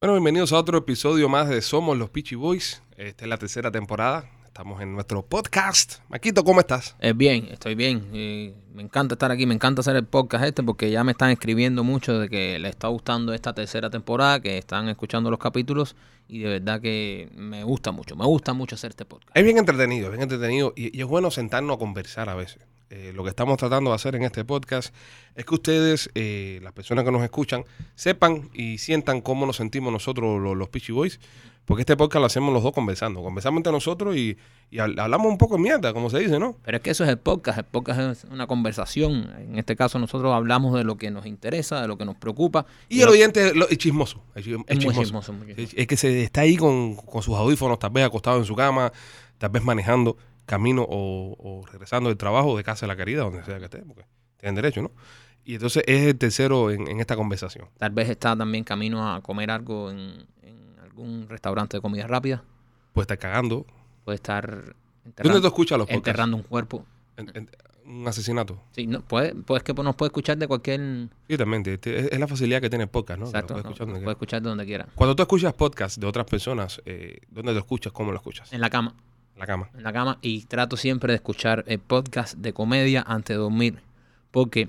Bueno, bienvenidos a otro episodio más de Somos los Peachy Boys. Esta es la tercera temporada. Estamos en nuestro podcast. Maquito, ¿cómo estás? Eh, bien, estoy bien. Me encanta estar aquí, me encanta hacer el podcast este porque ya me están escribiendo mucho de que les está gustando esta tercera temporada, que están escuchando los capítulos y de verdad que me gusta mucho, me gusta mucho hacer este podcast. Es bien entretenido, es bien entretenido y, y es bueno sentarnos a conversar a veces. Eh, lo que estamos tratando de hacer en este podcast es que ustedes, eh, las personas que nos escuchan, sepan y sientan cómo nos sentimos nosotros los, los Peachy Boys, porque este podcast lo hacemos los dos conversando. Conversamos entre nosotros y, y hab- hablamos un poco de mierda, como se dice, ¿no? Pero es que eso es el podcast, el podcast es una conversación. En este caso nosotros hablamos de lo que nos interesa, de lo que nos preocupa. Y el oyente es, lo- es chismoso. Es, chi- es es muy chismoso. chismoso, muy chismoso. Es, es que se está ahí con, con sus audífonos, tal vez acostado en su cama, tal vez manejando camino o, o regresando del trabajo de casa de la caridad, donde sea que esté, porque tienen derecho, ¿no? Y entonces es el tercero en, en esta conversación. Tal vez está también camino a comer algo en, en algún restaurante de comida rápida. Puede estar cagando. Puede estar ¿Dónde enterrando, tú escuchas los podcasts? enterrando un cuerpo. En- en- un asesinato. Sí, no, puede, pues que nos puede escuchar de cualquier... Sí, también. te- te- es, la facilidad que tiene el podcast, ¿no? Exacto, puedes no, escuchar donde puede escuchar de donde quiera. Cuando tú escuchas podcasts de otras personas, eh, ¿dónde lo escuchas? ¿Cómo lo escuchas? En la cama. En la cama. en la cama y trato siempre de escuchar el podcast de comedia antes de dormir porque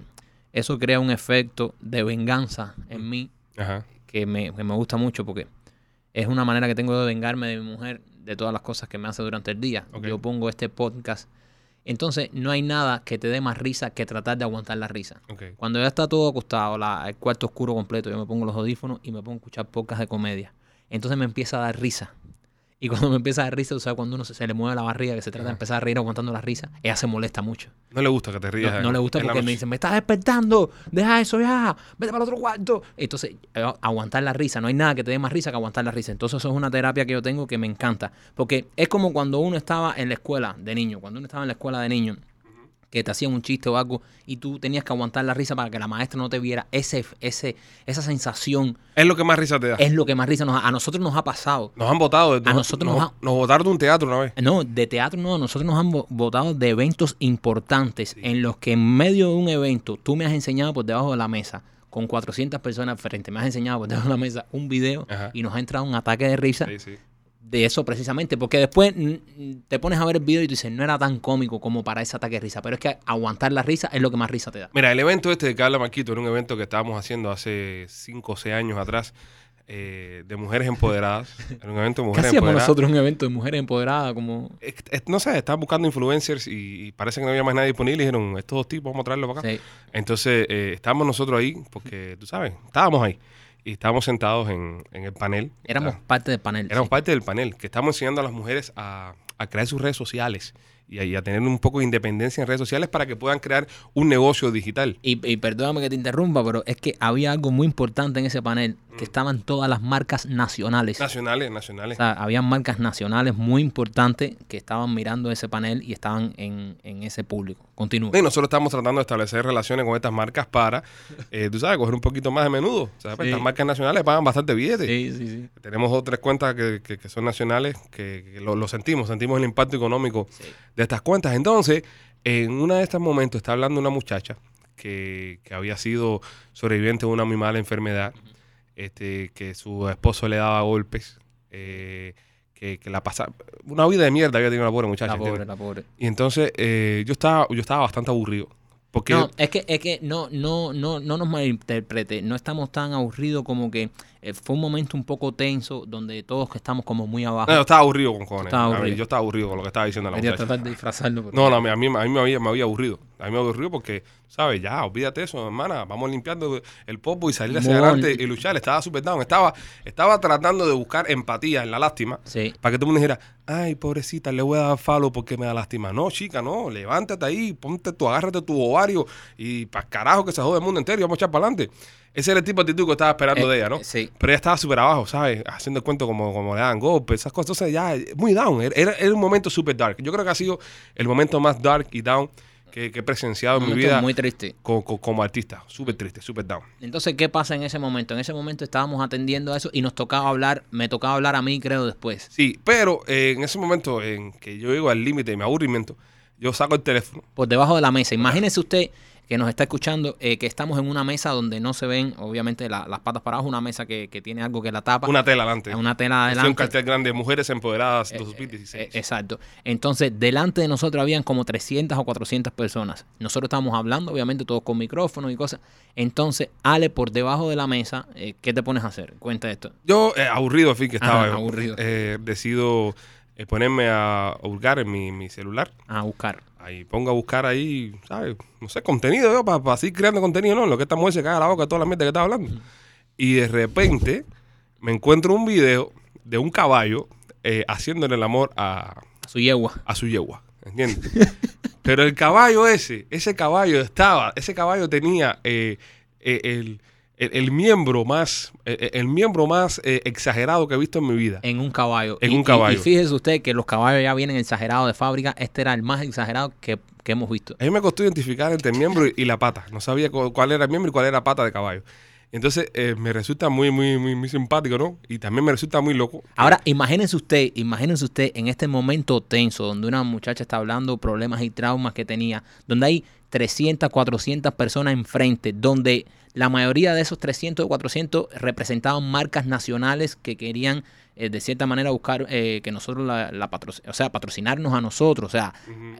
eso crea un efecto de venganza en mí Ajá. que me, que me gusta mucho porque es una manera que tengo de vengarme de mi mujer de todas las cosas que me hace durante el día. Yo pongo este podcast. Entonces no hay nada que te dé más risa que tratar de aguantar la risa. Cuando ya está todo acostado, la- el cuarto oscuro completo, yo me pongo los audífonos y me pongo a escuchar podcast de comedia. Entonces me empieza a dar risa. Y cuando me empieza a dar risa, o sea, cuando uno se, se le mueve la barriga, que se trata de empezar a reír aguantando la risa, ella se molesta mucho. No le gusta que te No, rías. no le gusta porque me dicen, me estás despertando, deja eso ya, vete para el otro cuarto. Entonces, eh, aguantar la risa, no hay nada que te dé más risa que aguantar la risa. Entonces, eso es una terapia que yo tengo que me encanta. Porque es como cuando uno estaba en la escuela de niño, cuando uno estaba en la escuela de niño, que te hacían un chiste o algo y tú tenías que aguantar la risa para que la maestra no te viera. Ese, ese, esa sensación Es lo que más risa te da. es lo que más risa nos ha- A nosotros nos ha pasado. Nos han votado. A nosotros nos ha- nos votaron de un teatro una vez. No, de teatro no, nosotros nos han vo- votado de eventos importantes en los que en medio de un evento tú me has enseñado por debajo de la mesa, con 400 personas frente, me has enseñado por debajo de la mesa un video Ajá. y nos ha entrado un ataque de risa Sí, sí. De eso precisamente, porque después te pones a ver el video y tú dices, no era tan cómico como para ese ataque de risa, pero es que aguantar la risa es lo que más risa te da. Mira, el evento este de que habla Marquito era un evento que estábamos haciendo hace 5 o 6 años atrás eh, de mujeres empoderadas. Era un evento de ¿Qué mujeres hacíamos empoderadas. nosotros un evento de mujeres empoderadas como... Es- es- no sé, estaban buscando influencers y, y parece que no había más nadie disponible. Y dijeron, estos dos tipos, vamos a traerlos para acá. Sí. Entonces, eh, estábamos nosotros ahí, porque tú sabes, estábamos ahí. Y estábamos sentados en, en el panel. Éramos Ah, parte del panel. éramos sí. parte del panel, que estamos enseñando a las mujeres a, a crear sus redes sociales y a, y a tener un poco de independencia en redes sociales para que puedan crear un negocio digital. Y, y perdóname que te interrumpa, pero es que había algo muy importante en ese panel, que estaban todas las marcas nacionales. Nacionales, O nacionales. sea, habían marcas nacionales muy importantes que estaban mirando ese panel y estaban en, en ese público. Continúa. Y nosotros estamos tratando de establecer relaciones con estas marcas para, eh, tú sabes, coger un poquito más de menudo. O sea, pues, Sí. Estas marcas nacionales pagan bastante billetes. Sí, sí, sí. Tenemos dos o tres cuentas que, que- que son nacionales que, que lo, lo sentimos, sentimos el impacto económico Sí. de estas cuentas. Entonces, en uno de estos momentos está hablando una muchacha que, que había sido sobreviviente de una muy mala enfermedad, este, que su esposo le daba golpes, eh, que, que la pasaba, una vida de mierda había tenido la pobre muchacha. La pobre, ¿entiendes? la pobre. Y entonces eh, yo estaba yo estaba bastante aburrido. Porque No, es que, es que no, no, no, no nos malinterprete. No estamos tan aburridos como que eh, fue un momento un poco tenso donde todos que estamos como muy abajo. no, yo estaba aburrido con cojones. Estaba mí, yo estaba aburrido con lo que estaba diciendo la Quería muchacha. tratar de disfrazarlo. pero- No, no, a mí, a mí, a mí me, había, me había aburrido. A mí me había aburrido porque, ¿sabes? Ya, olvídate eso, hermana. Vamos limpiando el popo y salir hacia adelante y luchar. Estaba super down. Estaba, estaba tratando de buscar empatía en la lástima Sí. para que todo el mundo dijera, ay, pobrecita, le voy a dar falo porque me da lástima. No, chica, no. Levántate ahí, ponte tu, agárrate tu ovario y para carajo que se jode el mundo entero y vamos a echar para adelante. Ese era el tipo de actitud que estaba esperando Eh, de ella, ¿no? sí. Pero ella estaba súper abajo, ¿sabes? Haciendo el cuento como, como le dan golpes, esas cosas. Entonces ya, muy down. Era, era un momento súper dark. Yo creo que ha sido el momento más dark y down que, que he presenciado en mi vida muy triste. co- co- como artista. Súper triste, súper down. Entonces, ¿qué pasa en ese momento? En ese momento estábamos atendiendo a eso y nos tocaba hablar, me tocaba hablar a mí, creo, después. Sí, pero eh, en ese momento en que yo llego al límite de mi aburrimiento, yo saco el teléfono. Por debajo de la mesa. Imagínese usted que nos está escuchando, eh, que estamos en una mesa donde no se ven, obviamente, la- las patas para abajo, una mesa que, que tiene algo que la tapa. Una tela adelante. una tela Ese es un adelante. cartel grande, Mujeres Empoderadas Eh, 2016. eh, exacto. Entonces, delante de nosotros habían como 300 o 400 personas. Nosotros estábamos hablando, obviamente, todos con micrófonos y cosas. Entonces, Ale, por debajo de la mesa, eh, ¿qué te pones a hacer? Cuenta esto. Yo, eh, aburrido, en fin, que estaba. Ajá, aburrido. eh, decido eh, ponerme a hurgar en mi, mi celular. A buscar. Ahí pongo a buscar ahí, ¿sabes? No sé, contenido yo, para seguir creando contenido, ¿no? Lo que esta mujer se caga la boca toda la mierda que está hablando. Y de repente me encuentro un video de un caballo eh, haciéndole el amor a, A su yegua. a su yegua, ¿entiendes? Pero el caballo ese, ese caballo estaba, ese caballo tenía eh, eh, el, el- el miembro más, eh, el miembro más eh, exagerado que he visto en mi vida. En un caballo. En Y- un caballo. Y, fíjese usted que los caballos ya vienen exagerados de fábrica. Este era el más exagerado que, que hemos visto. A mí me costó identificar entre el miembro y, y la pata. No sabía cu- cuál era el miembro y cuál era la pata de caballo. Entonces eh, me resulta muy, muy, muy, muy simpático, ¿no? Y también me resulta muy loco. Ahora, imagínense usted, imagínense usted en este momento tenso, donde una muchacha está hablando problemas y traumas que tenía, donde hay 300, 400 personas enfrente, donde la mayoría de esos 300 o 400 representaban marcas nacionales que querían, eh, de cierta manera, buscar eh, que nosotros la, la patroc- o sea, patrocinarnos a nosotros. O sea,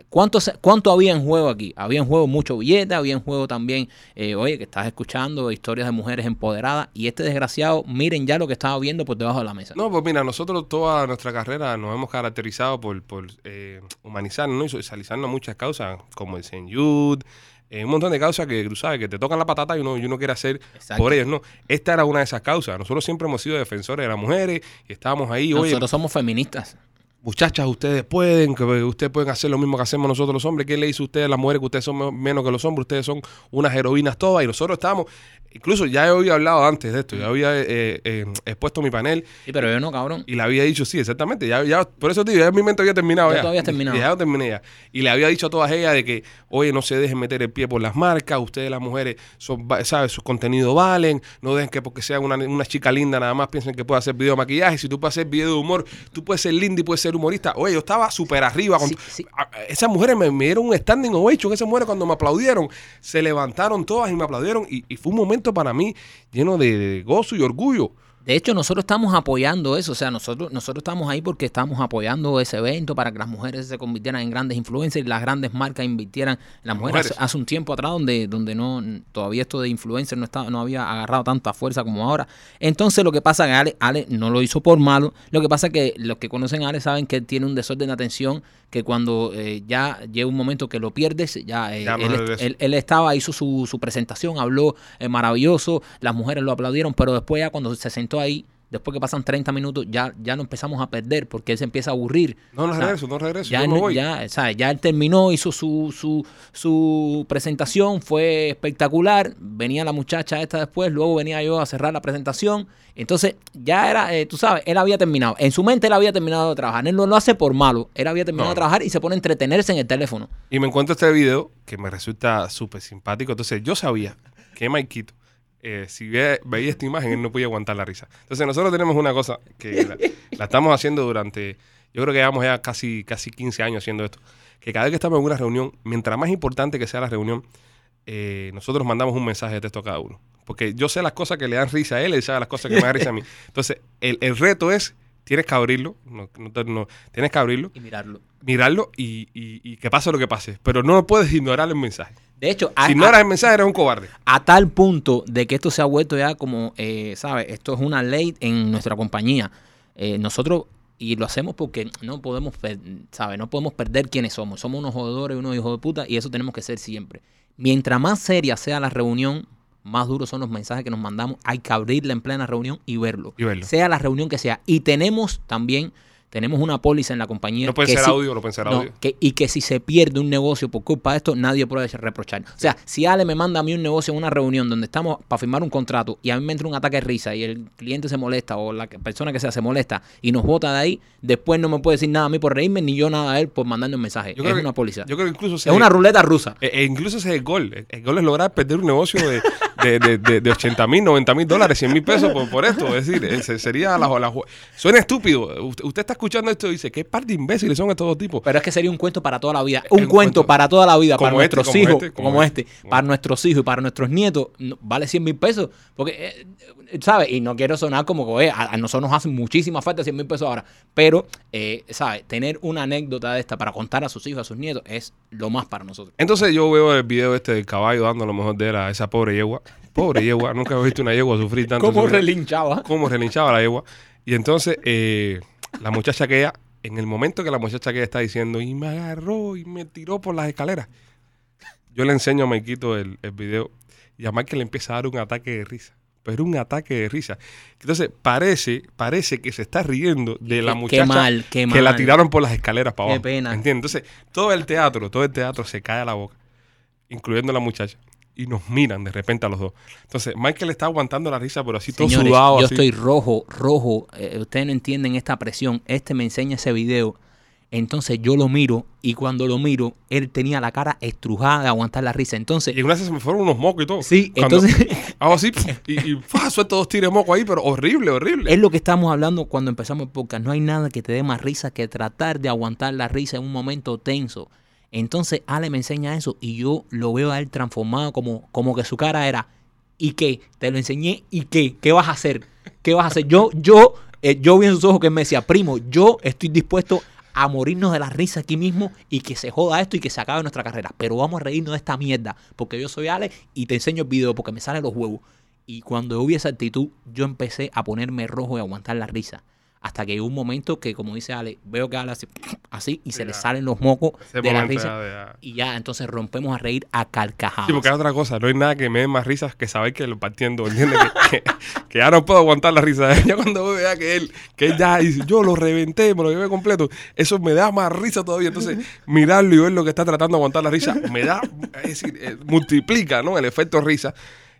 ¿cuánto, se- ¿cuánto había en juego aquí? Había en juego mucho billete, había en juego también, eh, oye, que estás escuchando historias de mujeres empoderadas, y este desgraciado, miren ya lo que estaba viendo por debajo de la mesa. No, pues mira, nosotros toda nuestra carrera nos hemos caracterizado por, por eh, humanizarnos ¿no? y socializarnos muchas causas, como el St. Jude, eh, un montón de causas que tú sabes que te tocan la patata y uno, y uno quiere hacer Exacto. por ellas, ¿no? Esta era una de esas causas. Nosotros siempre hemos sido defensores de las mujeres y estábamos ahí, oye, Nosotros somos feministas. Muchachas, ustedes pueden, que ustedes pueden hacer lo mismo que hacemos nosotros los hombres. ¿Qué le dice a ustedes a las mujeres que ustedes son me- menos que los hombres? Ustedes son unas heroínas todas y nosotros estamos, incluso ya he oído hablado antes de esto, ya había eh, eh, expuesto mi panel Sí, pero yo no, cabrón. y le había dicho, sí, exactamente, ya, ya por eso digo, ya mi mente había terminado. Ya Ya, tú habías terminado. Ya, yo terminé ya. Y le había dicho a todas ellas de que, oye, no se dejen meter el pie por las marcas, ustedes las mujeres, son, ¿sabes? Sus contenidos valen, no dejen que porque sean una, una chica linda nada más piensen que puede hacer video de maquillaje, si tú puedes hacer video de humor, tú puedes ser linda y puedes ser humorista. Oye, yo estaba súper arriba. Con, Sí, sí. esas mujeres me, me dieron un standing ovation, esas mujeres cuando me aplaudieron, se levantaron todas y me aplaudieron y, y fue un momento para mí lleno de, de gozo y orgullo. De hecho, nosotros estamos apoyando eso. O sea, nosotros, nosotros estamos ahí porque estamos apoyando ese evento para que las mujeres se convirtieran en grandes influencers y las grandes marcas invirtieran. Las mujeres, mujeres. Hace, un tiempo atrás donde, donde no todavía esto de influencer no estaba, no había agarrado tanta fuerza como ahora. Entonces lo que pasa es que Ale, Ale no lo hizo por malo. Lo que pasa es que los que conocen a Ale saben que él tiene un desorden de atención que cuando eh, ya llega un momento que lo pierdes, ya, eh, Ya no él, regresa. él- él estaba, hizo su, su presentación, habló eh, maravilloso, las mujeres lo aplaudieron, pero después ya cuando se sentó ahí, después que pasan 30 minutos, ya, ya no empezamos a perder porque él se empieza a aburrir. No, no O sea, regreso, no regreso, Ya, yo me voy. ya, o sea, ya él terminó, hizo su, su, su presentación, fue espectacular. Venía la muchacha esta después, luego venía yo a cerrar la presentación. Entonces, ya era, eh, tú sabes, él había terminado. En su mente él había terminado de trabajar. Él no lo hace por malo. Él había terminado No. de trabajar y se pone a entretenerse en el teléfono. Y me encuentro este video que me resulta súper simpático. Entonces yo sabía que Maikito, eh, si ve- veía esta imagen, él no podía aguantar la risa. Entonces nosotros tenemos una cosa que la, estamos haciendo durante, yo creo que llevamos ya casi, casi 15 años haciendo esto. Que cada vez que estamos en una reunión, mientras más importante que sea la reunión, eh, nosotros mandamos un mensaje de texto a cada uno. Porque yo sé las cosas que le dan risa a él, él sabe las cosas que me dan risa a mí. Entonces, el, el reto es, tienes que abrirlo, no, no te- no- tienes que abrirlo, Y mirarlo. mirarlo y, y- y que pase lo que pase. Pero no puedes ignorar el mensaje. De hecho, a- Si ignoras el mensaje, eres un cobarde. a tal punto de que esto se ha vuelto ya como, eh, ¿sabes? Esto es una ley en nuestra compañía. Eh, nosotros, y lo hacemos porque no podemos, ¿sabes? No podemos perder quiénes somos. Somos unos jodedores, unos hijos de puta, y eso tenemos que ser siempre. Mientras más seria sea la reunión, más duros son los mensajes que nos mandamos. Hay que abrirla en plena reunión y verlo. Y verlo. Sea la reunión que sea. Y tenemos también, tenemos una póliza en la compañía. No puede que ser si- audio, no puede ser no, audio. que- y que si se pierde un negocio por culpa de esto, nadie puede reprochar. O sea, si Ale me manda a mí un negocio en una reunión donde estamos para firmar un contrato y a mí me entra un ataque de risa y el cliente se molesta o la persona que sea se molesta y nos bota de ahí, después no me puede decir nada a mí por reírme ni yo nada a él por mandarle un mensaje. Yo es creo que- una póliza. Yo creo que incluso es una ruleta rusa. e- e incluso ese es el gol. El- El gol es lograr perder un negocio de, de, de, de, de 80 mil, 90 mil dólares, 100 mil pesos por, por esto. Es decir, sería la, la- Suena estúpido. Usted, usted está escuchando esto y dice, ¿qué par de imbéciles son estos dos tipos? Pero es que sería un cuento para toda la vida. Un, cuento, cuento. para toda la vida, para este, nuestros como hijos, este, como, como este, este. para nuestros hijos y para nuestros nietos, no- vale 100 mil pesos. Porque, eh, eh, ¿sabes? Y no quiero sonar como que, a, a nosotros nos hacen muchísima falta 100 mil pesos ahora. Pero, eh, ¿sabes? Tener una anécdota de esta para contar a sus hijos, a sus nietos, es lo más para nosotros. Entonces yo veo el video este del caballo dando lo mejor de él a esa pobre yegua. Pobre yegua, nunca he visto una yegua sufrir tanto. ¿Cómo Sufrir- relinchaba? cómo relinchaba la yegua. Y entonces, eh, la muchacha que ella, en el momento que la muchacha que ella está diciendo, y me agarró y me tiró por las escaleras, yo le enseño a Maikito el, el video y a Mike le empieza a dar un ataque de risa. Pero un ataque de risa. Entonces, parece, parece que se está riendo de la Qué- qué muchacha mal, qué que la mal. tiraron por las escaleras para Qué abajo. pena. ¿Entiendes? Entonces, todo el teatro, todo el teatro se cae a la boca, incluyendo la muchacha. Y nos miran de repente a los dos. Entonces, Michael está aguantando la risa, pero así todo sudado. yo así. estoy rojo, rojo. Eh, ustedes no entienden esta presión. Este me enseña ese video. Entonces yo lo miro y cuando lo miro, él tenía la cara estrujada de aguantar la risa. Entonces, Y una vez se me fueron unos mocos y todo. sí, Cuando entonces Hago así y, y ¡fua! suelto dos tiros de moco ahí, pero horrible, horrible. es lo que estamos hablando cuando empezamos el podcast. No hay nada que te dé más risa que tratar de aguantar la risa en un momento tenso. Entonces Ale me enseña eso y yo lo veo a él transformado como, como que su cara era ¿y qué? Te lo enseñé ¿y qué? ¿Qué vas a hacer? ¿Qué vas a hacer? Yo, yo, eh, yo vi en sus ojos que me decía, primo, yo estoy dispuesto a morirnos de la risa aquí mismo y que se joda esto y que se acabe nuestra carrera. Pero vamos a reírnos de esta mierda porque yo soy Ale y te enseño el video porque me salen los huevos. Y cuando yo vi esa actitud, yo empecé a ponerme rojo y aguantar la risa. Hasta que llegó un momento que, como dice Ale, veo que Ale hace así y se le salen los mocos Ese de la risa. ya Y ya, entonces rompemos a reír a carcajadas. Sí, porque es otra cosa. No hay nada que me dé más risas que saber que lo partiendo, ¿entiendes? Que, que- que ya no puedo aguantar la risa. Ya cuando vea que él, que él ya dice, yo lo reventé, me lo llevé completo, eso me da más risa todavía. Entonces, mirarlo y ver lo que está tratando de aguantar la risa, me da, es decir, eh, multiplica, ¿no? El efecto risa.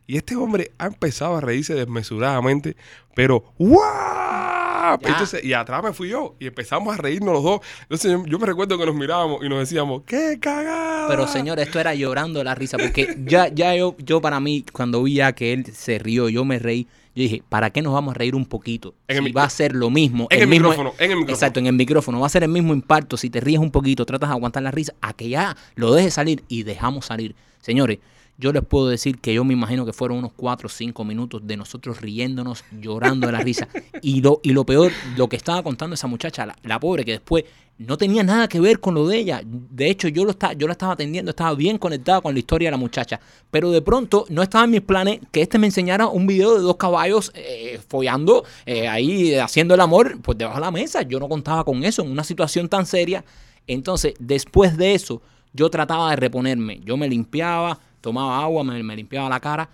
Y este hombre ha empezado a reírse desmesuradamente, pero ¡guau! Ya. Entonces, y atrás me fui yo y empezamos a reírnos los dos. Entonces, yo, yo me recuerdo que nos mirábamos y nos decíamos, ¡qué cagada! Pero señor, esto era llorando la risa, porque ya, ya yo, yo para mí, cuando vi ya que él se rió, yo me reí, yo dije, ¿para qué nos vamos a reír un poquito? En si va a ser lo mismo. En el, mismo- micrófono, en el micrófono. Exacto, en el micrófono. Va a ser el mismo impacto si te ríes un poquito, tratas de aguantar la risa, a que ya lo dejes salir y dejamos salir. Señores, yo les puedo decir que yo me imagino que fueron unos 4 o 5 minutos de nosotros riéndonos, llorando de la risa. Y lo, y lo peor, lo que estaba contando esa muchacha, la, la pobre, que después no tenía nada que ver con lo de ella. De hecho, yo, lo está, yo la estaba atendiendo, estaba bien conectada con la historia de la muchacha. Pero de pronto no estaba en mis planes que este me enseñara un video de dos caballos eh, follando, eh, ahí haciendo el amor, pues debajo de la mesa. Yo no contaba con eso en una situación tan seria. Entonces, después de eso, yo trataba de reponerme. Yo me limpiaba, tomaba agua, me, me limpiaba la cara.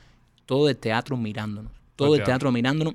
Todo el teatro mirándonos. Todo El el teatro. mirándonos.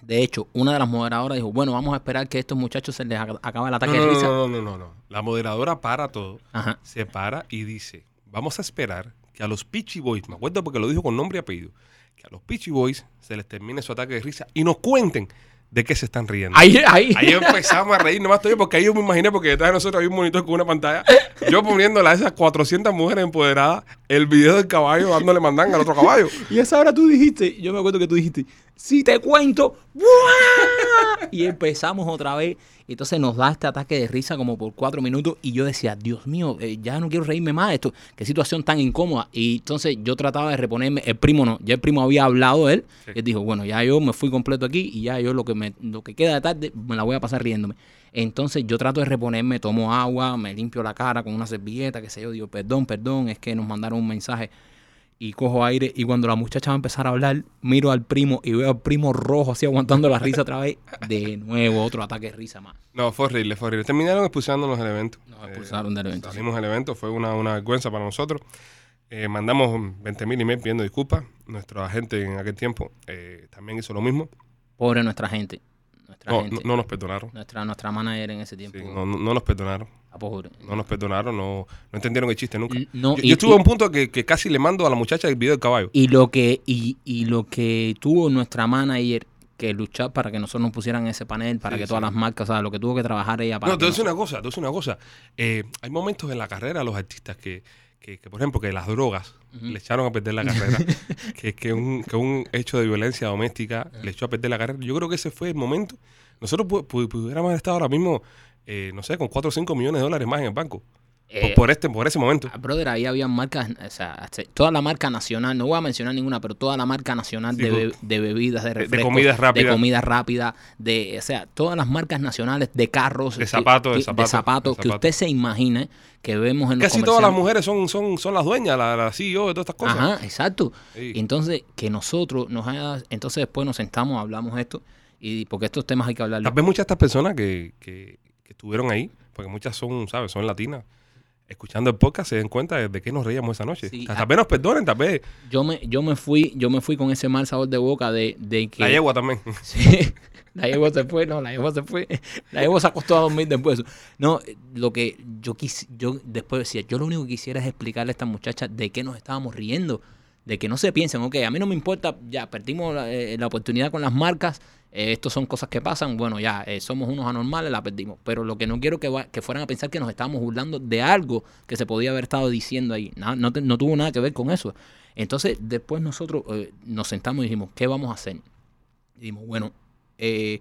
De hecho, una de las moderadoras dijo, bueno, vamos a esperar que a estos muchachos se les ac- acabe el ataque no, de no, risa. no, no, no, no. La moderadora para todo, Ajá. se para y dice, vamos a esperar que a los Peachy Boys, me acuerdo porque lo dijo con nombre y apellido, que a los Peachy Boys se les termine su ataque de risa y nos cuenten de qué se están riendo. Ahí, ahí. Ahí empezamos a reír, nomás estoy porque ahí yo me imaginé, porque detrás de nosotros había un monitor con una pantalla, yo poniéndole a esas 400 mujeres empoderadas el video del caballo dándole mandanga al otro caballo. Y esa hora tú dijiste, yo me acuerdo que tú dijiste, si te cuento, ¡buah! y empezamos otra vez. Entonces nos da este ataque de risa como por cuatro minutos. Y yo decía, Dios mío, eh, ya no quiero reírme más de esto. Qué situación tan incómoda. Y entonces yo trataba de reponerme. El primo no, ya el primo había hablado de él. Sí. Él dijo, bueno, ya yo me fui completo aquí. Y ya yo lo que, me, lo que queda de tarde me la voy a pasar riéndome. Entonces yo trato de reponerme, tomo agua, me limpio la cara con una servilleta, qué sé yo. Digo, perdón, perdón, es que nos mandaron un mensaje y cojo aire y cuando la muchacha va a empezar a hablar, miro al primo y veo al primo rojo así aguantando la risa otra vez. De nuevo, otro ataque de risa más. No, fue horrible, fue horrible. Terminaron expulsándonos del evento. Nos expulsaron del evento. Salimos del evento, fue una, una vergüenza para nosotros. Eh, mandamos 20 mil emails pidiendo disculpas. Nuestro agente en aquel tiempo eh, también hizo lo mismo. Pobre nuestra gente. Nuestra No, gente. no, no nos perdonaron. Nuestra, nuestra manager en ese tiempo. Sí, no, no- no nos perdonaron. pobre. No nos perdonaron, no, no entendieron el chiste nunca. Yo, y- yo estuve a un punto que, que casi le mando a la muchacha el video del caballo. Y lo que, y, y lo que tuvo nuestra manager que luchar para que nosotros nos pusieran ese panel, para Sí, que sí. todas las marcas, o sea, lo que tuvo que trabajar ella para No, te voy a decir una cosa, te voy a decir una cosa. Eh, hay momentos en la carrera de los artistas que, que, que, por ejemplo, que las drogas le echaron a perder la carrera, que, que, un, que un hecho de violencia doméstica le echó a perder la carrera. Yo creo que ese fue el momento. Nosotros pu- pu- pudiéramos haber estado ahora mismo, eh, no sé, con 4 o 5 millones de dólares más en el banco. Por- Eh, por, este, por ese momento. Ah, Brother, ahí había marcas, o sea, toda la marca nacional, no voy a mencionar ninguna, pero toda la marca nacional Sí, de, be- de bebidas, de de refrescos, comidas rápidas. de comida rápida, de, o sea, todas las marcas nacionales de carros, De zapatos, de zapatos, de que usted se imagine que vemos en los Casi todas las mujeres son, son, son las dueñas, la, la CEO de todas estas cosas. Ajá, exacto. Sí. Y entonces, que nosotros nos haya, entonces después nos sentamos, hablamos esto, y porque estos temas hay que hablarlos. Tal vez muchas de estas personas que, que, que estuvieron ahí, porque muchas son, ¿sabes? Son latinas. Escuchando el podcast se den cuenta de, de qué nos reíamos esa noche. Sí, tal, vez nos perdonen, tal vez. Yo me, yo me fui, yo me fui con ese mal sabor de boca de, de que La yegua también. Sí, la yegua se fue, no, la yegua se fue. La yegua se acostó a dormir después. de eso. No, lo que yo quis, yo después decía, yo lo único que quisiera es explicarle a esta muchacha de qué nos estábamos riendo. De que no se piensen, ok, a mí no me importa, ya perdimos la, eh, la oportunidad con las marcas, eh, esto son cosas que pasan, bueno, ya eh, somos unos anormales, la perdimos. Pero lo que no quiero que, que fueran a pensar que nos estábamos burlando de algo que se podía haber estado diciendo ahí. No, no tuvo nada que ver con eso. Entonces, después nosotros eh, nos sentamos y dijimos, ¿qué vamos a hacer? Dijimos, bueno, eh,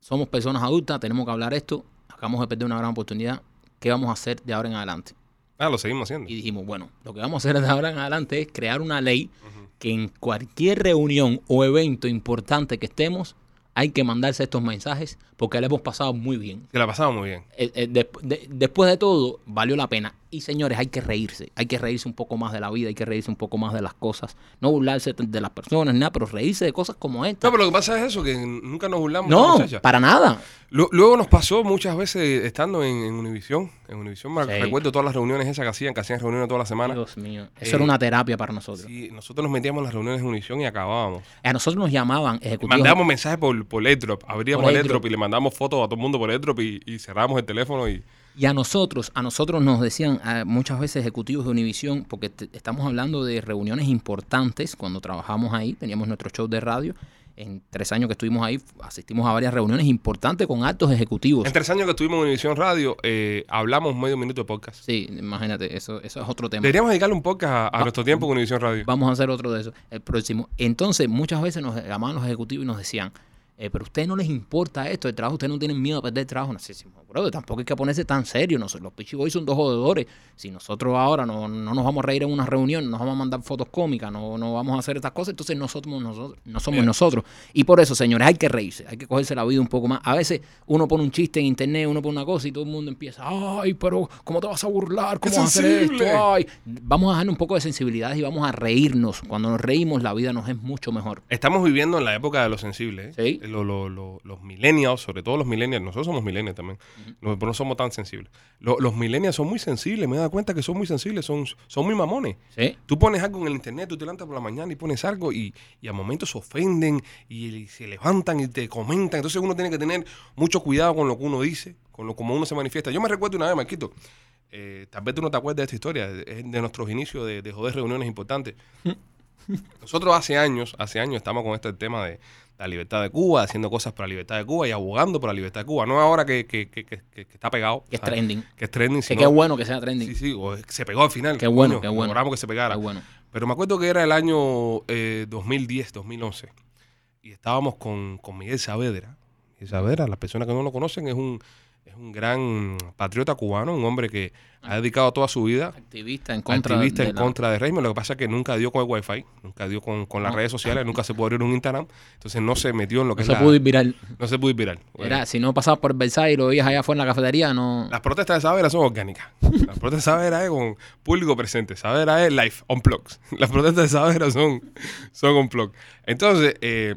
somos personas adultas, tenemos que hablar esto, acabamos de perder una gran oportunidad, ¿qué vamos a hacer de ahora en adelante? Ah, lo seguimos haciendo. Y dijimos, bueno, lo que vamos a hacer de ahora en adelante es crear una ley que en cualquier reunión o evento importante que estemos, hay que mandarse estos mensajes porque le hemos pasado muy bien. Que la pasamos muy bien. Eh, eh, desp- de- después de todo, valió la pena. Y señores, hay que reírse. Hay que reírse un poco más de la vida, hay que reírse un poco más de las cosas. No burlarse de de las personas, ni nada, pero reírse de cosas como esta. No, pero lo que pasa es eso, que nunca nos burlamos. de la No, muchacha. para nada. Lu- Luego nos pasó muchas veces estando en, en Univisión. En Univisión me Sí. recuerdo todas las reuniones esas que hacían, que hacían reuniones toda la semana. Dios mío. Eso Eh, era una terapia para nosotros. Sí, nosotros nos metíamos en las reuniones en Univisión y acabábamos. A nosotros nos llamaban ejecutivos. Mandábamos mensajes por, por airdrop, abríamos Por airdrop. airdrop y le mandamos fotos a todo el mundo por airdrop y, y cerramos el teléfono y... Y a nosotros, a nosotros nos decían muchas veces ejecutivos de Univisión, porque estamos hablando de reuniones importantes cuando trabajamos ahí, teníamos nuestro show de radio. En tres años que estuvimos ahí, asistimos a varias reuniones importantes con altos ejecutivos. En tres años que estuvimos en Univisión Radio, eh, hablamos medio minuto de podcast. Sí, imagínate, eso, eso es otro tema. Deberíamos dedicarle un podcast a, a Va- nuestro tiempo con Univisión Radio. Vamos a hacer otro de esos, el próximo. Entonces, muchas veces nos llamaban los ejecutivos y nos decían, eh, pero a ustedes no les importa esto, el trabajo, ustedes no tienen miedo a perder el trabajo. No sé, si, brother, tampoco hay que ponerse tan serio. Los Pichi Boys son dos jodedores. Si nosotros ahora no, no nos vamos a reír en una reunión, no nos vamos a mandar fotos cómicas, no, no vamos a hacer estas cosas, entonces nosotros, nosotros no somos nosotros. Y por eso, señores, hay que reírse, hay que cogerse la vida un poco más. A veces uno pone un chiste en internet, uno pone una cosa y todo el mundo empieza, ay, pero ¿cómo te vas a burlar? ¿Cómo ¡Qué vas a hacer sensible! esto? Ay, vamos a dejar un poco de sensibilidad y vamos a reírnos. Cuando nos reímos, la vida nos es mucho mejor. Estamos viviendo en la época de los sensibles. ¿eh? Sí. Lo- lo- lo- los millennials, sobre todo los millennials, nosotros somos millennials también, no, pero no somos tan sensibles. Lo- los millennials son muy sensibles, me he dado cuenta que son muy sensibles, son, son muy mamones. ¿Sí? Tú pones algo en el internet, tú te levantas por la mañana y pones algo y, y a momentos se ofenden y, se levantan y te comentan. Entonces uno tiene que tener mucho cuidado con lo que uno dice, con lo como uno se manifiesta. Yo me recuerdo una vez, Marquito, eh, tal vez tú no te acuerdas de esta historia, es de nuestros inicios de, de joder reuniones importantes. Nosotros hace años, hace años estamos con este tema de la libertad de Cuba, haciendo cosas por la libertad de Cuba y abogando por la libertad de Cuba. No ahora que, que, que, que- que está pegado. Que es ¿sabes? trending. Que es trending. Que sino- qué bueno que sea trending. Sí, sí, o se pegó al final. Qué bueno, coño, qué bueno. Logramos que se pegara. Qué bueno. Pero me acuerdo que era el año eh, 2010, 2011. Y estábamos con, con Miguel Saavedra. Miguel Saavedra, las personas que no lo conocen, es un, es un gran patriota cubano, un hombre que ha dedicado toda su vida Activista en contra activista de en la- contra del régimen. Lo que pasa es que nunca dio con el wifi, nunca dio con, con las No. redes sociales, nunca se pudo abrir un Instagram. Entonces no se metió en lo que No es se la- pudo ir viral. no se pudo ir viral. Era, si no pasabas por Versailles y lo veías allá afuera en la cafetería, no. Las protestas de Savera son orgánicas. Las protestas de Savera es con público presente. Savera es live, on plugs. Las protestas de Savera son, son on plug. Entonces, eh,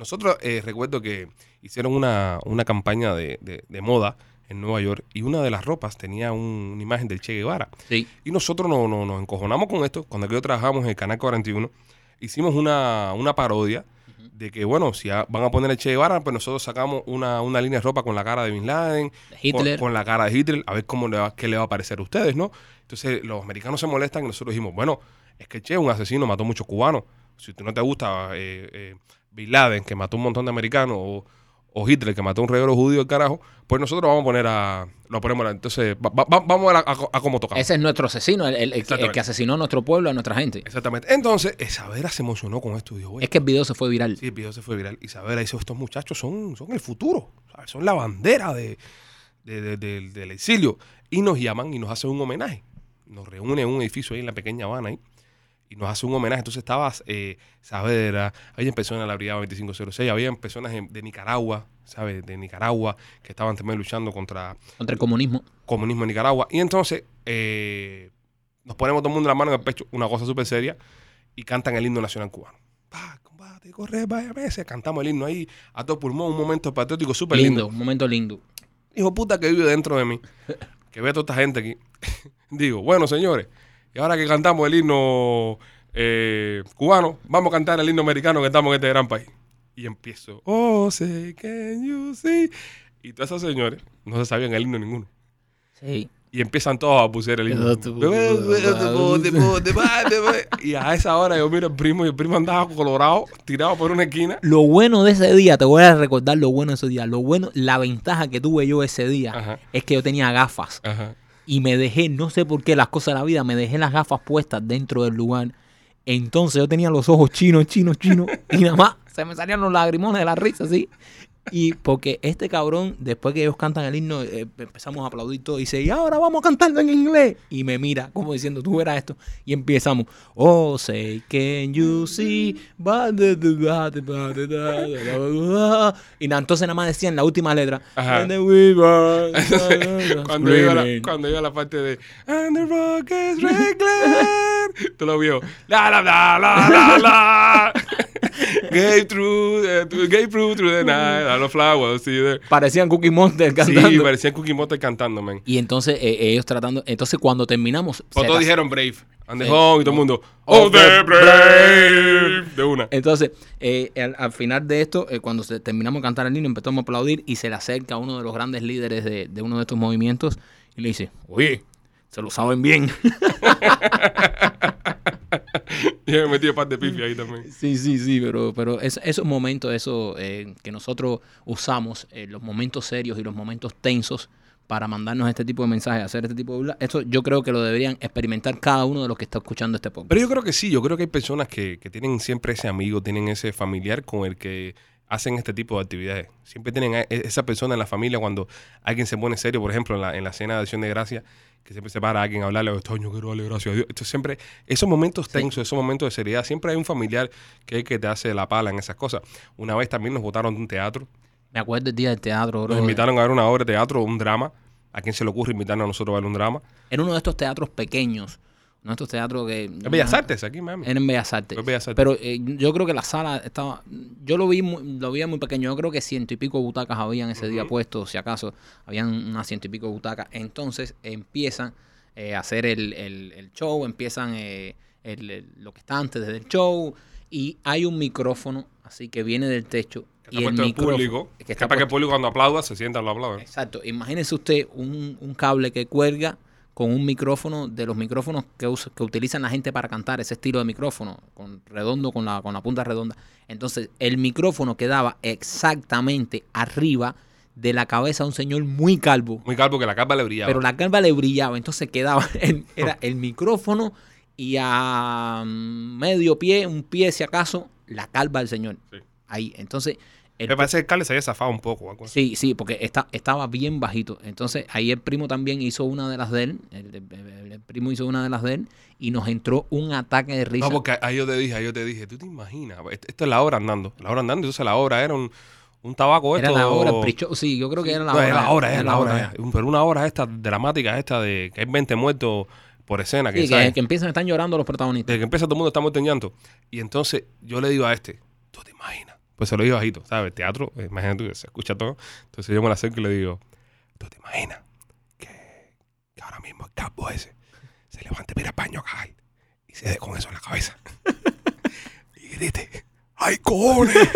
nosotros eh, recuerdo que hicieron una, una campaña de, de- de moda en Nueva York y una de las ropas tenía un- una imagen del Che Guevara. Sí. Y nosotros no, no- nos encojonamos con esto. Cuando aquí trabajamos en el Canal 41, hicimos una, una parodia de que, bueno, si a- van a poner el Che Guevara, pues nosotros sacamos una, una línea de ropa con la cara de Bin Laden, De Hitler. Con, con la cara de Hitler, a ver cómo le va, qué le va a parecer a ustedes, ¿no? Entonces los americanos se molestan y nosotros dijimos, bueno, es que Che es un asesino, mató muchos cubanos. Si tú no te gusta eh, eh, Bin Laden, que mató un montón de americanos, o, o Hitler que mató a un reguero judío del carajo, pues nosotros vamos a poner a... Lo ponemos a- entonces, va- va- va- vamos a a, a- cómo tocamos. Ese es nuestro asesino, el, el- el que- el asesinó a nuestro pueblo, a nuestra gente. Exactamente. Entonces, Isabela se emocionó con esto dijo, "Güey, Es que el video se fue viral. Sí, el video se fue viral. Isabela dice, estos muchachos son, son el futuro, ¿sabes? son la bandera de, de- de- del- del exilio. Y nos llaman y nos hacen un homenaje. Nos reúnen en un edificio ahí en la pequeña Habana ahí, y nos hacen un homenaje. Entonces estaba eh, Saavedra, había personas de la Brigada 2506, había personas de Nicaragua, ¿sabes? De Nicaragua, que estaban también luchando contra Contra el comunismo. comunismo en Nicaragua. Y entonces eh, nos ponemos todo el mundo la mano en el pecho, una cosa súper seria, y cantan el himno nacional cubano. Pa, combate, corre, vaya veces. Cantamos el himno ahí a todo pulmón, un momento patriótico súper Lindo, lindo. un momento lindo. Hijo puta que vive dentro de mí, que ve a toda esta gente aquí. Digo, bueno, señores, y ahora que cantamos el himno eh, cubano, vamos a cantar el himno americano que estamos en este gran país. Y empiezo, oh, say, can you see? Y todos esos señores no se sabían el himno ninguno. Sí. Y empiezan todos a puser el himno. y a esa hora yo miro al primo y el primo andaba colorado, tirado por una esquina. Lo bueno de ese día, te voy a recordar lo bueno de ese día. Lo bueno, la ventaja que tuve yo ese día Ajá. es que yo tenía gafas. Ajá. Y me dejé, no sé por qué, las cosas de la vida, me dejé las gafas puestas dentro del lugar. Entonces yo tenía los ojos chinos, chinos, chinos, y nada más se me salían los lagrimones de la risa, así. Y porque este cabrón, después que ellos cantan el himno, eh, empezamos a aplaudir todo. Y dice, y ahora vamos a cantarlo en inglés. Y me mira, como diciendo, tú verás esto. Y empezamos, oh, say, can you see? Y entonces nada más decían la última letra. And we cuando, iba la, cuando iba la parte de And the rock is regular. tú lo vio. La, la, la, la, la, la. gay gay through, through the night. A los flowers. You there. Parecían Cookie Monster cantando. Sí, parecía Cookie Monster cantando, man. Y entonces eh, ellos tratando. Entonces cuando terminamos. O todos dijeron Brave. And the Sí. home y todo el mundo. Oh, Oh, the Brave. De una. Entonces, eh, al, al final de esto, eh, cuando se, terminamos de cantar el himno, empezamos a aplaudir y se le acerca uno de los grandes líderes de, de uno de estos movimientos y le dice, oye, se lo saben bien. Yo me metí de par de pifi ahí también. sí, sí, sí, pero, pero es- esos momentos, eso eh, que nosotros usamos, eh, los momentos serios y los momentos tensos para mandarnos este tipo de mensajes, hacer este tipo de... bla- Esto yo creo que lo deberían experimentar cada uno de los que está escuchando este podcast. Pero yo creo que sí, yo creo que hay personas que, que tienen siempre ese amigo, tienen ese familiar con el que hacen este tipo de actividades. Siempre tienen a- e- esa persona en la familia cuando alguien se pone serio, por ejemplo, en la, en la cena de acción de gracia, que siempre se para alguien a hablarle, Toño, quiero darle gracias a Dios. Entonces siempre, esos momentos tensos, esos momentos de seriedad, siempre hay un familiar que es el que te hace la pala en esas cosas. Una vez también nos botaron de un teatro, Me acuerdo el día del teatro, bro. nos invitaron a ver una obra de teatro, un drama. ¿A quién se le ocurre invitarnos a nosotros a ver un drama? Era uno de estos teatros pequeños. De estos teatros que... Es Bellas Artes, aquí, mami. Era en Bellas Artes. Fue Bellas Artes. Pero eh, yo creo que la sala estaba... Yo lo vi muy, lo vi muy pequeño. Yo creo que ciento y pico butacas habían ese día puestos, si acaso. Habían unas ciento y pico butacas. Entonces empiezan eh, a hacer el, el- el show, empiezan eh, el- el- lo que está antes del show. Y hay un micrófono, así que viene del techo. Que y puesto en micrófono- público. que Que para que el público cuando aplauda se sienta lo aplaudan. Exacto. Imagínese usted un, un cable que cuelga con un micrófono de los micrófonos que, usa- que utilizan la gente para cantar, ese estilo de micrófono, con redondo, con la, con la punta redonda. Entonces, el micrófono quedaba exactamente arriba de la cabeza de un señor muy calvo. Muy calvo que la capa le brillaba. Pero la calva le brillaba, entonces quedaba, en- era el micrófono y a mm, medio pie, un pie si acaso, la calva del señor. Sí. Ahí, entonces... el Me parece que el cable se había zafado un poco. algo. Sí, sí, porque está, estaba bien bajito. Entonces ahí el primo también hizo una de las de él. El, el- el- el primo hizo una de las de él y nos entró un ataque de risa. No, porque ahí yo te dije, ahí yo te dije, tú te imaginas, Esto- es la hora andando, la hora andando, entonces la hora era un, un tabaco era esto. la hora, el pre-show, sí, yo creo que era la No, hora. era la hora, era era la hora. eh. Pero una hora esta dramática, esta de que hay 20 muertos por escena, que, Sí, ¿sabes? que, que empiezan a estar llorando los protagonistas. Desde que empieza todo el mundo está muerto en llanto. Y entonces yo le digo a este, ¿tú te imaginas? Pues se lo digo bajito, ¿sabes? Teatro, eh, imagínate tú, se escucha todo. Entonces yo me la acerco y le digo, ¿tú te imaginas que, que ahora mismo el capo ese se levante, mira el paño a cagar y se dé con eso en la cabeza? y grite, ¡ay, cojones!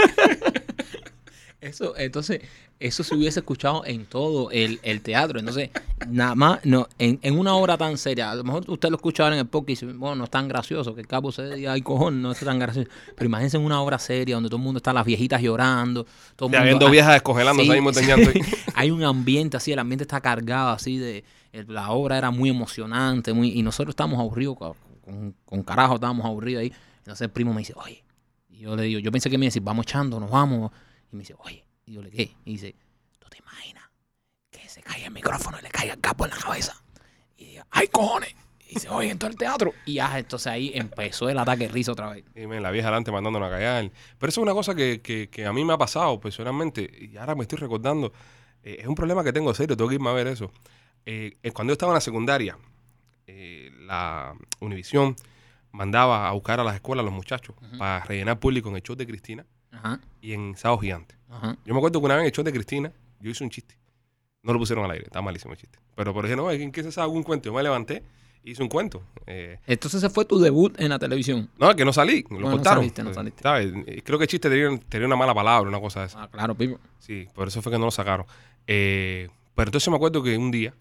Eso, entonces, eso se hubiese escuchado en todo el, el teatro. Entonces, nada más, no, en, en una obra tan seria, a lo mejor usted lo escucha ahora en el podcast y dice, bueno, no es tan gracioso, que el capo se diga, ay, cojón, no es tan gracioso. Pero imagínense en una obra seria donde todo el mundo está, las viejitas llorando, todo el mundo- viendo ah, viejas descongelando, sí, ahí ahí. hay un ambiente así, el ambiente está cargado así de... el- La obra era muy emocionante, muy y nosotros estábamos aburridos, con, con, con carajo estábamos aburridos ahí. Entonces el primo me dice, oye, y yo le digo, yo pensé que me iba a decir, vamos echando, nos vamos. Y me dice, oye, y yo le ¿qué? Y dice, ¿tú te imaginas que se caiga el micrófono y le caiga el capo en la cabeza? Y diga, ¡ay, cojones! Y dice, oye, en todo el teatro. Y ya, entonces ahí empezó el ataque de risa otra vez. Y me, la vieja adelante mandándonos a callar. Pero eso es una cosa que, que- que a mí me ha pasado personalmente. Y ahora me estoy recordando. eh, es un problema que tengo serio. Tengo que irme a ver eso. Eh, eh, cuando yo estaba en la secundaria, eh, la Univisión mandaba a buscar a las escuelas a los muchachos para rellenar público en el show de Cristina Ajá, y en Sábado Gigante. ajá. Yo me acuerdo que una vez en el show de Cristina, yo hice un chiste. No lo pusieron al aire, está malísimo el chiste. Pero por ejemplo, no, ¿en qué se sabe algún cuento? Yo me levanté y hice un cuento. Eh, Entonces ese fue tu debut en la televisión. no, es que no salí, lo no cortaron. saliste, no saliste. ¿Sabes? Eh, Creo que el chiste tenía, tenía una mala palabra, una cosa de esa. Ah, claro, Pipo. Sí, por eso fue que no lo sacaron. Eh, pero entonces me acuerdo que un día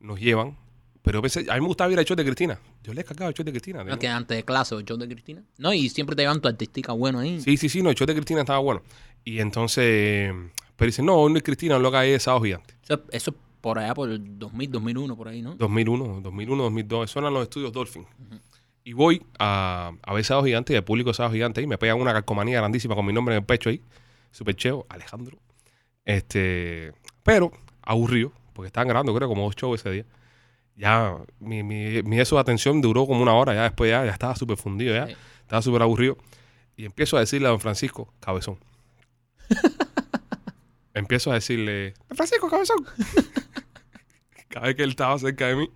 nos llevan, pero yo pensé, a mí me gustaba ir al show de Cristina. Yo le he cagado el show de Cristina. No, que antes de clase, el show de Cristina. No, y siempre te llevan tu artística bueno ahí. Sí, sí, sí, no, el show de Cristina estaba bueno. Y entonces, pero dice, no, no es Cristina, lo que hay es Sábado Gigante. Eso, eso es por allá por el 2000, 2001, por ahí, ¿no? 2001, 2001, 2002, eso eran los estudios Dolphin. Y voy a, a ver Sábado Gigante y el público de Sábado Gigante ahí me pegan una calcomanía grandísima con mi nombre en el pecho ahí. Super cheo, Alejandro. Este, pero aburrido, porque estaban grabando creo como dos shows ese día. Ya mi, mi, mi eso de atención duró como una hora, ya después ya, ya estaba súper fundido ya, Sí. estaba súper aburrido. Y empiezo a decirle a don Francisco, cabezón. empiezo a decirle, don Francisco, cabezón. cada vez que él estaba cerca de mí,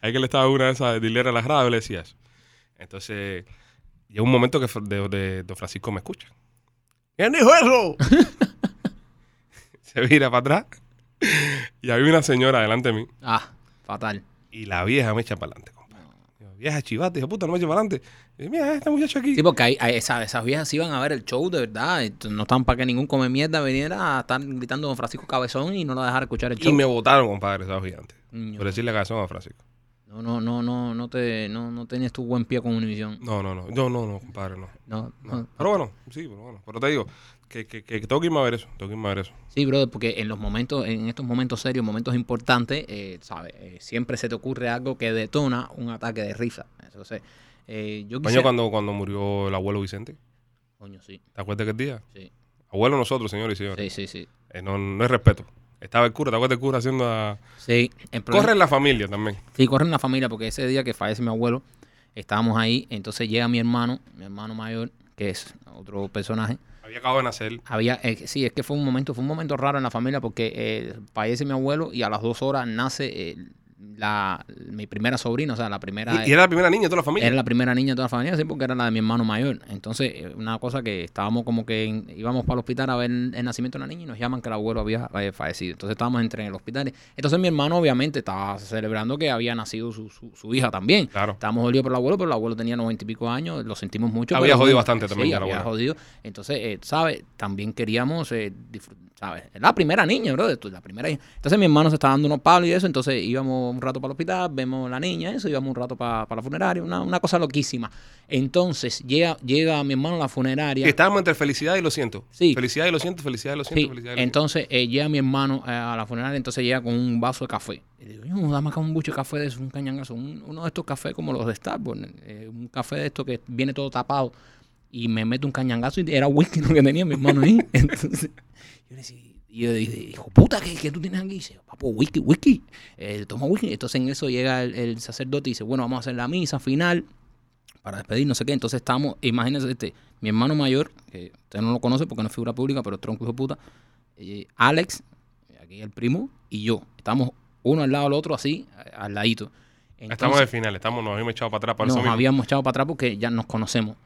cada vez que él estaba una de esas dileras las radios, le decía eso. Entonces, llega un momento que de, de- don Francisco me escucha. ¿Quién dijo eso? Se vira para atrás y había una señora delante de mí Ah, fatal. Y la vieja me echa para adelante, compadre. Digo, vieja chivata, dijo, puta, no me eche para adelante. Y mira, este muchacho aquí. Sí, porque hay, hay- esas, esas viejas iban a ver el show de verdad. No estaban para que ningún come mierda viniera a estar gritando Don Francisco Cabezón y no la dejara escuchar el y show. me votaron, compadre, esos gigantes. Por decirle cabezón a Francisco. No, no, no, no, no te, no, no tienes tu buen pie con Univision. No, no, no. No, no, no, compadre, no. no. Pero bueno, sí, pero bueno. Pero te digo, que, que, que tengo que irme a ver eso. Tengo que irme a ver eso. Sí, brother, porque en los momentos, en estos momentos serios, momentos importantes, eh, ¿sabes? Eh, siempre se te ocurre algo que detona un ataque de risa. Entonces, eh, yo Coño, quisiera... cuando, cuando murió el abuelo Vicente. Coño, sí, ¿Te acuerdas aquel día? sí, Abuelo nosotros, señores y señores. sí, sí, sí. Eh, no, no es respeto. Estaba el cura, ¿te acuerdas del cura haciendo a... Sí, el problema- Corre en la familia también. Sí, corre en la familia, porque ese día que fallece mi abuelo, estábamos ahí, entonces llega mi hermano, mi hermano mayor, que es otro personaje. Había acabado de nacer. Había, eh, sí, es que fue un momento, fue un momento raro en la familia porque eh, fallece mi abuelo y a las dos horas nace eh, la, mi primera sobrina, o sea, la primera... Y, y era la primera niña de toda la familia. Era la primera niña de toda la familia, sí, porque era la de mi hermano mayor. Entonces, eh, una cosa que estábamos como que en- íbamos para el hospital a ver el nacimiento de la niña y nos llaman que el abuelo había eh, fallecido. Entonces estábamos entre en el hospital. Entonces mi hermano obviamente estaba celebrando que había nacido su, su, su hija también. Claro. Estábamos dolidos por el abuelo, pero el abuelo tenía noventa y pico años, lo sentimos mucho. Había pero jodido bastante también Sí, había abuelo. jodido. Entonces, eh, ¿sabes? También queríamos, eh, disfr- ¿sabes? La primera niña, bro, la primera hija. Entonces mi hermano se estaba dando unos palos y eso, entonces íbamos un rato para el hospital, vemos la niña, eso, íbamos un rato para, para la funeraria, una, una cosa loquísima. Entonces llega, llega mi hermano a la funeraria. Estábamos entre felicidad y lo siento. Sí. Felicidad y lo siento, felicidad y lo siento, Sí, felicidad y lo entonces eh, llega mi hermano eh, a la funeraria, entonces llega con un vaso de café. Y le digo, yo, dame acá un buche de café de eso, un cañangazo, un- uno de estos cafés como los de Starbucks, eh, un café de estos que viene todo tapado. Y me mete un cañangazo y era whisky lo que tenía mi hermano ahí. Entonces, yo le decía, y yo dije, hijo puta, ¿qué, qué tú tienes aquí? Y dice, papo, whisky, whisky, eh, toma whisky. Entonces en eso llega el, el sacerdote y dice, bueno, vamos a hacer la misa final para despedir, no sé qué. Entonces estamos, imagínense, este, mi hermano mayor, que usted no lo conoce porque no es figura pública, pero es tronco hijo de puta, eh, Alex, aquí el primo, y yo. Estamos uno al lado del otro así, al ladito. Estamos Entonces, de final, estamos, nos habíamos echado para atrás para nos eso mismo. habíamos echado para atrás porque ya nos conocemos.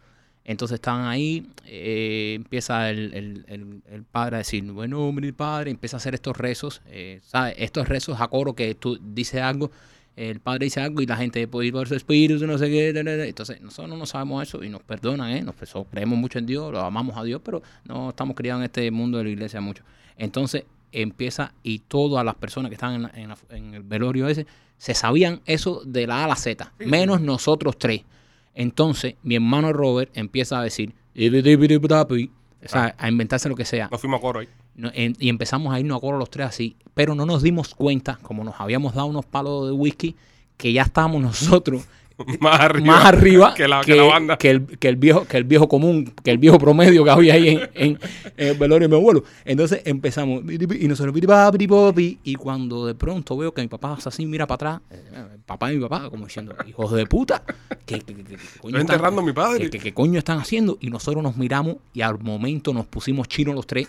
Entonces estaban ahí, eh, empieza el, el- el- el padre a decir, bueno, mi padre, empieza a hacer estos rezos, eh, ¿sabes? Estos rezos a coro que tú dices algo, el padre dice algo y la gente puede ir por su espíritu, no sé qué. da, da, da. Entonces, nosotros no sabemos eso y nos perdonan, ¿eh? Nos creemos mucho en Dios, lo amamos a Dios, pero no estamos criados en este mundo de la iglesia mucho. Entonces, empieza y todas las personas que están en, la- en la- en el velorio ese se sabían eso de la A a la Z, menos nosotros tres. Entonces, mi hermano Robert empieza a decir, o sea, a inventarse lo que sea. Nos fuimos a coro ahí. No, en- y empezamos a irnos a coro los tres así, pero no nos dimos cuenta, como nos habíamos dado unos palos de whisky, que ya estábamos nosotros Más arriba. más arriba que la, que la banda. que el, que el viejo, que el viejo común, que el viejo promedio que había ahí en, en- en el velorio de mi abuelo. Entonces empezamos, y nosotros, y cuando de pronto veo que mi papá hace así, mira para atrás, eh, el papá y mi papá, como diciendo, hijos de puta, que, que coño Estoy están- enterrando a mi padre. que coño están haciendo? Y nosotros nos miramos y al momento nos pusimos chinos los tres.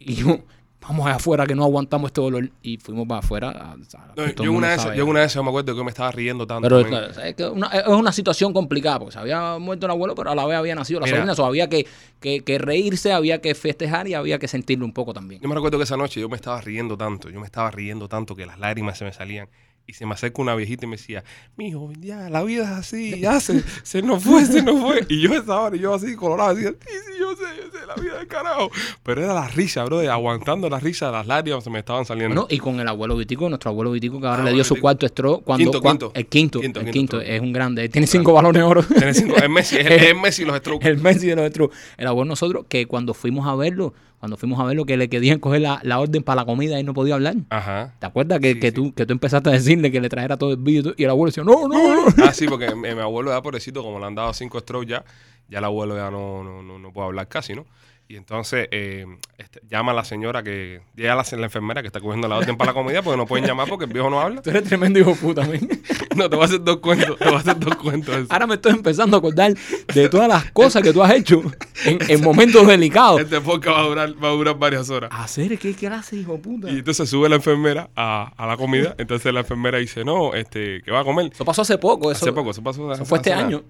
y yo, vamos allá afuera que no aguantamos este dolor. Y fuimos para afuera. a- a- No, yo, una vez, yo una vez yo me acuerdo que yo me estaba riendo tanto. Pero claro, es, que una- es una situación complicada porque se había muerto el abuelo, pero a la vez había nacido la Mira. sobrina. So, había que, que, que reírse, había que festejar y había que sentirlo un poco también. Yo me recuerdo que esa noche yo me estaba riendo tanto, yo me estaba riendo tanto que las lágrimas se me salían. Y se me acerca una viejita y me decía, mijo, ya, la vida es así, ya se, se nos fue, se nos fue. Y yo esa hora, y yo así colorado, decía, sí, sí, yo sé, yo sé, la vida del carajo. Pero era la risa, bro, aguantando la risa, las lágrimas se me estaban saliendo. Bueno, y con el abuelo Vitico, nuestro abuelo Vitico, que ahora Ah, le dio su cuarto estro. Cuando, Quinto, cua- quinto. El quinto, Quinto, el quinto es un grande. Tiene cinco balones de oro. Tiene cinco- es Messi, es, es Messi los strokes. el Messi de nuestro. El abuelo nosotros, que cuando fuimos a verlo, cuando fuimos a verlo, que le querían coger la, la orden para la comida y no podía hablar. Ajá. ¿Te acuerdas que, Sí, que sí. Tú, que tú empezaste a decirle que le trajera todo el vídeo y y el abuelo decía, no, no, no? Ah, sí, porque mi, mi abuelo ya pobrecito, como le han dado cinco strokes ya, ya el abuelo ya no, no, no, no puede hablar casi, ¿no? Y entonces eh, este, llama a la señora que, llega la, la enfermera que está cogiendo la orden para la comida porque no pueden llamar porque el viejo no habla. Tú eres tremendo hijo puta, men. No, te voy a hacer dos cuentos, te voy a hacer dos cuentos. eso. Ahora me estoy empezando a acordar de todas las cosas que tú has hecho en, en momentos delicados. Este podcast va a durar, va a durar varias horas. Hacer, ¿qué clase, hijo de puta? Y entonces sube la enfermera a, a la comida. Entonces la enfermera dice, no, este, ¿qué va a comer? Eso pasó hace poco. Eso, hace poco, eso pasó. eso fue este hace nada. año.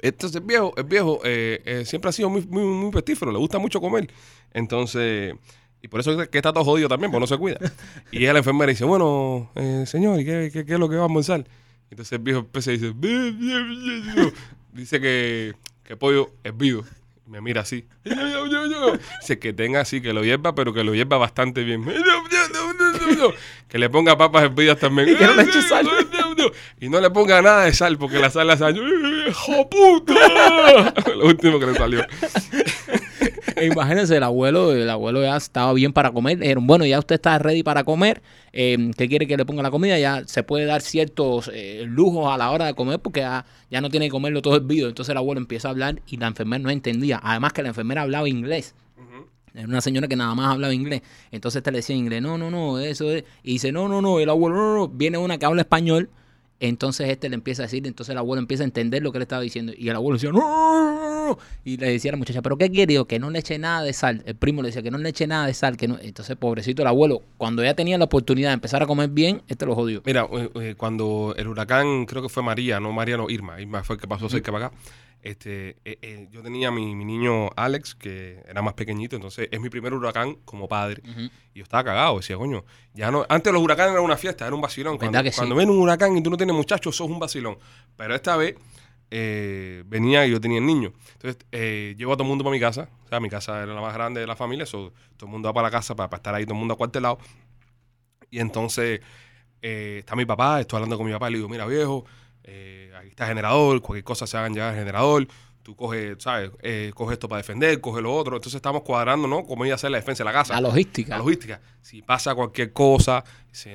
Entonces el viejo, el viejo eh, eh, siempre ha sido muy, muy, muy pestífero, le gusta mucho comer. Entonces, y por eso es que está todo jodido también, porque no se cuida. Y ella la enfermera dice, bueno, eh, señor, ¿y qué, qué, qué es lo que va a almorzar? Entonces el viejo empieza y dice, dice que, que pollo es vivo. Me mira así. Dice que tenga así, que lo hierva, pero que lo hierva bastante bien. Que le ponga papas hervidas también. Y que no le eche sal. Y no le ponga nada de sal, porque la sal hace daño. ¡Hijo puta! Lo último que le salió. E Imagínense, el abuelo, el abuelo ya estaba bien para comer. Dijeron, bueno, ya usted está ready para comer. Eh, ¿Qué quiere que le ponga la comida? Ya se puede dar ciertos eh, lujos a la hora de comer porque ya, ya no tiene que comerlo todo el video. Entonces el abuelo empieza a hablar y la enfermera no entendía. Además que la enfermera hablaba inglés. Era una señora que nada más hablaba inglés. Entonces este le decía en inglés, no, no, no, eso es. Y dice, no, no, no, el abuelo, no, no. Viene una que habla español. Entonces este le empieza a decir, entonces el abuelo empieza a entender lo que le estaba diciendo. Y el abuelo decía, no, no, no, no". Y le decía a la muchacha, ¿pero qué quiere? Digo, que no le eche nada de sal. El primo le decía que no le eche nada de sal. que no Entonces, pobrecito el abuelo, cuando ya tenía la oportunidad de empezar a comer bien, este lo jodió. Mira, eh, eh, cuando el huracán, creo que fue María, no María, no Irma, Irma fue el que pasó cerca para acá. Este, eh, eh, yo tenía mi, mi niño Alex, que era más pequeñito, entonces es mi primer huracán como padre. Y yo estaba cagado, decía, coño, ya no, antes los huracanes eran una fiesta, era un vacilón. ¿Verdad Cuando, que sí? cuando ven un huracán y tú no tienes muchachos, sos un vacilón. Pero esta vez eh, venía y yo tenía el niño. Entonces, llevo a todo el mundo para mi casa. O sea, mi casa era la más grande de la familia, so, todo el mundo va para la casa para, para estar ahí, todo el mundo acuartelado. Y entonces está mi papá, estoy hablando con mi papá y le digo, mira viejo, eh, ahí está generador, cualquier cosa se hagan al generador, tú coges, ¿sabes? Eh, coge esto para defender, coge lo otro. Entonces estamos cuadrando, ¿no? Cómo iba a ser la defensa de la casa. La logística. La logística. Si pasa cualquier cosa, si,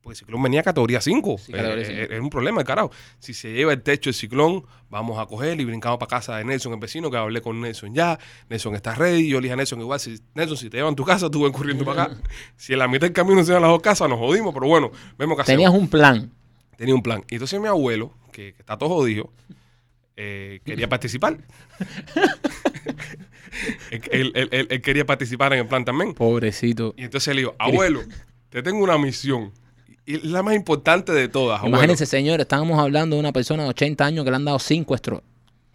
porque el ciclón venía a categoría 5. Sí, categoría cinco. es un problema, carajo. Si se lleva el techo el ciclón, vamos a coger y brincamos para casa de Nelson, el vecino, que hablé con Nelson ya. Nelson está ready. Yo le dije a Nelson, igual, si, Nelson, si te llevan tu casa, tú ven corriendo para acá. Si en la mitad del camino se van las dos casas, nos jodimos, pero bueno, vemos que Tenías un plan. Tenía un plan. Y entonces mi abuelo, que, que está todo jodido, eh, quería participar. él, él- él- él- él quería participar en el plan también. Pobrecito. Y entonces le digo, abuelo, te tengo una misión. Y la más importante de todas, abuelo. Imagínense, señores, estábamos hablando de una persona de 80 años que le han dado 5 strokes.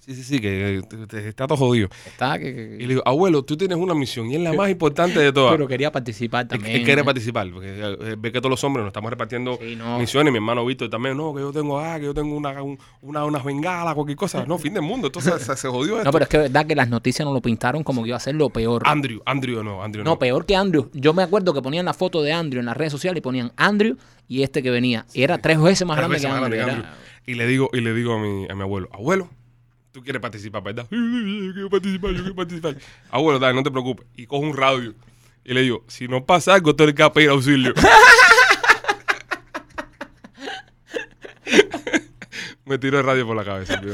Sí, sí, sí, que está todo jodido. Está que, Y le digo, abuelo, tú tienes una misión y es la más importante de todas. pero quería participar Él- también. Él quiere participar, porque eh, ve que todos los hombres nos estamos repartiendo Sí, no. misiones. Mi hermano Víctor también, no, que yo tengo, ah, que yo tengo una, un- una, unas bengalas, cualquier cosa. No, fin del mundo. Entonces se, se jodió esto. No, pero es que es verdad que las noticias nos lo pintaron como que iba a ser lo peor. Andrew, Andrew no, Andrew no. No, peor que Andrew. Yo me acuerdo que ponían la foto de Andrew en las redes sociales y ponían Andrew y este que venía. Y era tres veces más grande veces que más Andrew. grande que Era- Andrew. Y le digo, y le digo a mi, a mi abuelo, abuelo, tú quieres participar, ¿verdad? "Sí, sí, sí, Yo quiero participar, yo quiero participar. Abuelo, dale, no te preocupes. Y cojo un radio. Y le digo, si no pasa algo, tú eres que pedir auxilio. Me tiró el radio por la cabeza.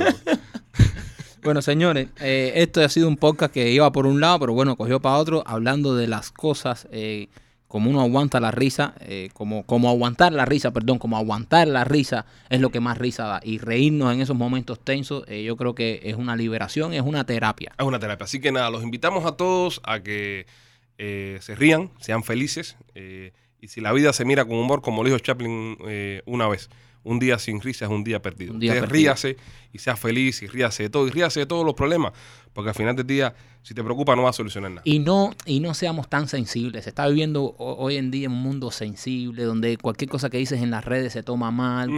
Bueno, señores, eh, esto ha sido un podcast que iba por un lado, pero bueno, cogió para otro, hablando de las cosas, eh, como uno aguanta la risa, eh, como, como aguantar la risa, perdón, como aguantar la risa es lo que más risa da. Y reírnos en esos momentos tensos, eh, yo creo que es una liberación, es una terapia. Es una terapia. Así que nada, los invitamos a todos a que eh, se rían, sean felices. y si la vida se mira con humor, como lo dijo Chaplin eh, una vez, un día sin risa es un día perdido. Un día Usted perdido. ríase y sea feliz y ríase de todo. Y ríase de todos los problemas. Porque al final del día, si te preocupa, no va a solucionar nada. Y no, y no seamos tan sensibles. Se está viviendo ho- hoy en día un mundo sensible, donde cualquier cosa que dices en las redes se toma mal.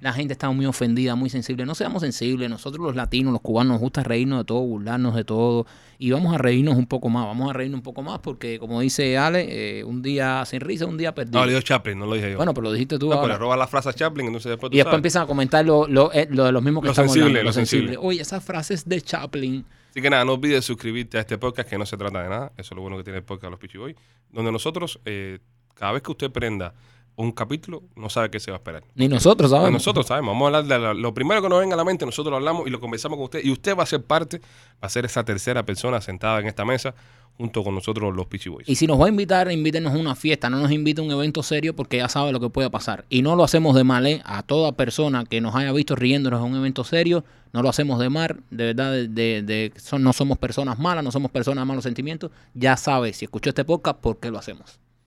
La gente está muy ofendida, muy sensible. No seamos sensibles. Nosotros los latinos, los cubanos, nos gusta reírnos de todo, burlarnos de todo. Y vamos a reírnos un poco más. Vamos a reírnos un poco más porque, como dice Ale, eh, un día sin risa, un día perdido. No, lo dijo Chaplin, no lo dije yo. bueno, pero lo dijiste tú no, pero ahora. le robas la frase a Chaplin, entonces después tú Y después sabes. empiezan a comentar lo, lo, eh, lo de los mismos que Lo estamos sensible, lo sensible. Oye, esas frases de Chaplin. Así que nada, no olvides suscribirte a este podcast que no se trata de nada. Eso es lo bueno que tiene el podcast de Los Pichi Boys. Donde nosotros, eh, cada vez que usted prenda un capítulo, no sabe qué se va a esperar. Ni nosotros, ¿sabes? Pues nosotros sabemos, vamos a hablar de la- lo primero que nos venga a la mente, nosotros lo hablamos y lo conversamos con usted. Y usted va a ser parte, va a ser esa tercera persona sentada en esta mesa junto con nosotros los Pichi Boys. Y si nos va a invitar, invítenos a una fiesta, no nos invite a un evento serio porque ya sabe lo que puede pasar. Y no lo hacemos de mal, ¿eh? A toda persona que nos haya visto riéndonos en un evento serio, no lo hacemos de mal, de verdad, de, de- de- son, no somos personas malas, no somos personas de malos sentimientos. Ya sabe, si escuchó este podcast, ¿por qué lo hacemos?